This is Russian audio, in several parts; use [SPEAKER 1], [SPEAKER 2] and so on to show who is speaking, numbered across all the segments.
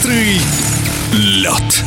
[SPEAKER 1] Быстрый лед.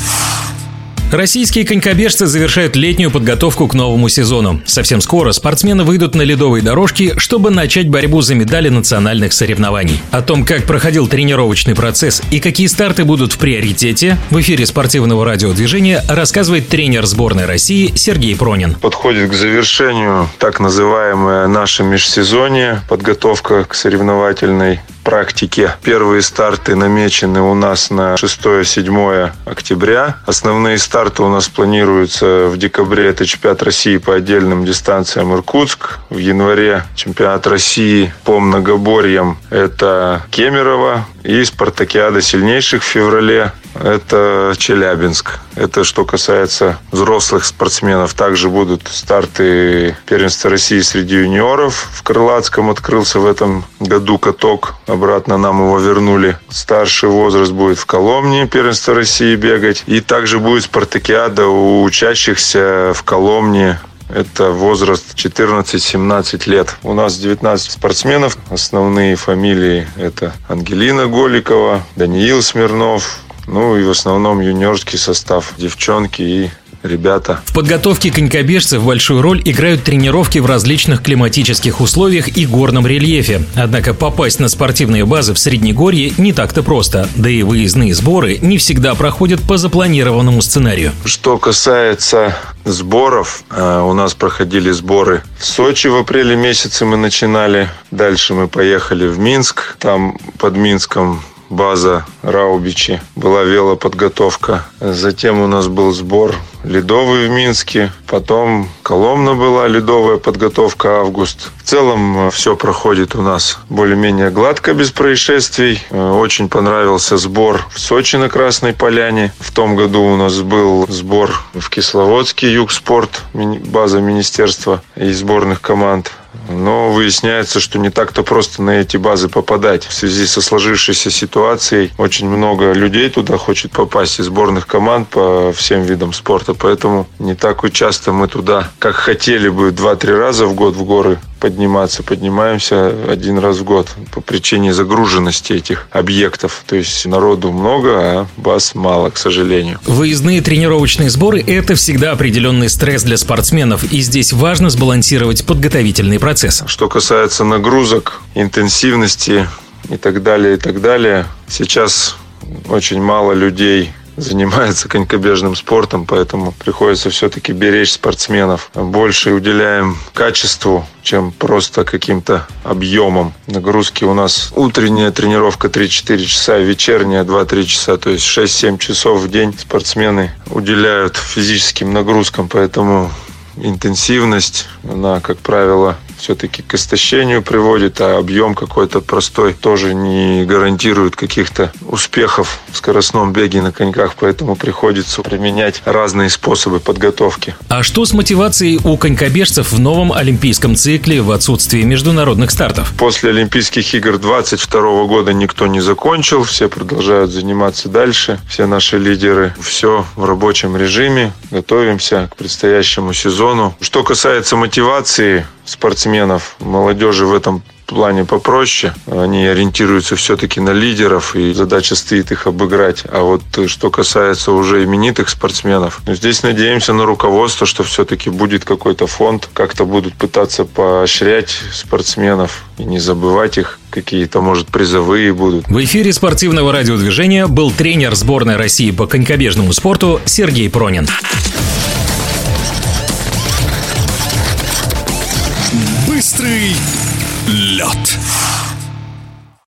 [SPEAKER 2] Российские конькобежцы завершают летнюю подготовку к новому сезону. Совсем скоро спортсмены выйдут на ледовые дорожки, чтобы начать борьбу за медали национальных соревнований. О том, как проходил тренировочный процесс и какие старты будут в приоритете, в эфире спортивного радиодвижения рассказывает тренер сборной России Сергей Пронин.
[SPEAKER 3] Подходит к завершению так называемое наше межсезонье, подготовка к соревновательной практике. Первые старты намечены у нас на 6-7 октября. Основные старты у нас планируются в декабре. Это чемпионат России по отдельным дистанциям Иркутск. В январе чемпионат России по многоборьям. Это Кемерово. И спартакиада сильнейших в феврале это Челябинск. Это что касается взрослых спортсменов. Также будут старты первенства России среди юниоров. В Крылатском открылся в этом году каток. Обратно нам его вернули. Старший возраст будет в Коломне первенство России бегать. И также будет спартакиада у учащихся в Коломне это возраст 14-17 лет. У нас 19 спортсменов. Основные фамилии это Ангелина Голикова, Даниил Смирнов, ну и в основном юниорский состав, девчонки и ребята.
[SPEAKER 2] В подготовке конькобежцев большую роль играют тренировки в различных климатических условиях и горном рельефе. Однако попасть на спортивные базы в Среднегорье не так-то просто. Да и выездные сборы не всегда проходят по запланированному сценарию.
[SPEAKER 3] Что касается сборов, э, у нас проходили сборы в Сочи в апреле месяце мы начинали. Дальше мы поехали в Минск. Там под Минском база Раубичи, была велоподготовка. Затем у нас был сбор ледовый в Минске. Потом Коломна была ледовая подготовка август. В целом э, все проходит у нас более-менее гладко, без происшествий. Э, очень понравился сбор в Сочи на Красной Поляне. В том году у нас был сбор в Кисловодске, Югспорт, база министерства и сборных команд. Но выясняется, что не так-то просто на эти базы попадать. В связи со сложившейся ситуацией очень много людей туда хочет попасть из сборных команд по всем видам спорта. Поэтому не так и часто мы туда, как хотели бы, два-три раза в год в горы подниматься. Поднимаемся один раз в год по причине загруженности этих объектов. То есть народу много, а баз мало, к сожалению.
[SPEAKER 2] Выездные тренировочные сборы – это всегда определенный стресс для спортсменов. И здесь важно сбалансировать подготовительный процесс.
[SPEAKER 3] Что касается нагрузок, интенсивности и так далее, и так далее, сейчас очень мало людей занимается конькобежным спортом, поэтому приходится все-таки беречь спортсменов. Больше уделяем качеству, чем просто каким-то объемом. Нагрузки у нас утренняя тренировка 3-4 часа, вечерняя 2-3 часа, то есть 6-7 часов в день спортсмены уделяют физическим нагрузкам, поэтому интенсивность, она, как правило, все-таки к истощению приводит, а объем какой-то простой тоже не гарантирует каких-то успехов в скоростном беге на коньках, поэтому приходится применять разные способы подготовки.
[SPEAKER 2] А что с мотивацией у конькобежцев в новом олимпийском цикле в отсутствии международных стартов?
[SPEAKER 3] После Олимпийских игр 22 года никто не закончил, все продолжают заниматься дальше, все наши лидеры, все в рабочем режиме, готовимся к предстоящему сезону. Что касается мотивации, спортсменов, молодежи в этом плане попроще. Они ориентируются все-таки на лидеров, и задача стоит их обыграть. А вот что касается уже именитых спортсменов, ну, здесь надеемся на руководство, что все-таки будет какой-то фонд, как-то будут пытаться поощрять спортсменов и не забывать их какие-то, может, призовые будут.
[SPEAKER 2] В эфире спортивного радиодвижения был тренер сборной России по конькобежному спорту Сергей Пронин.
[SPEAKER 1] Быстрый лед.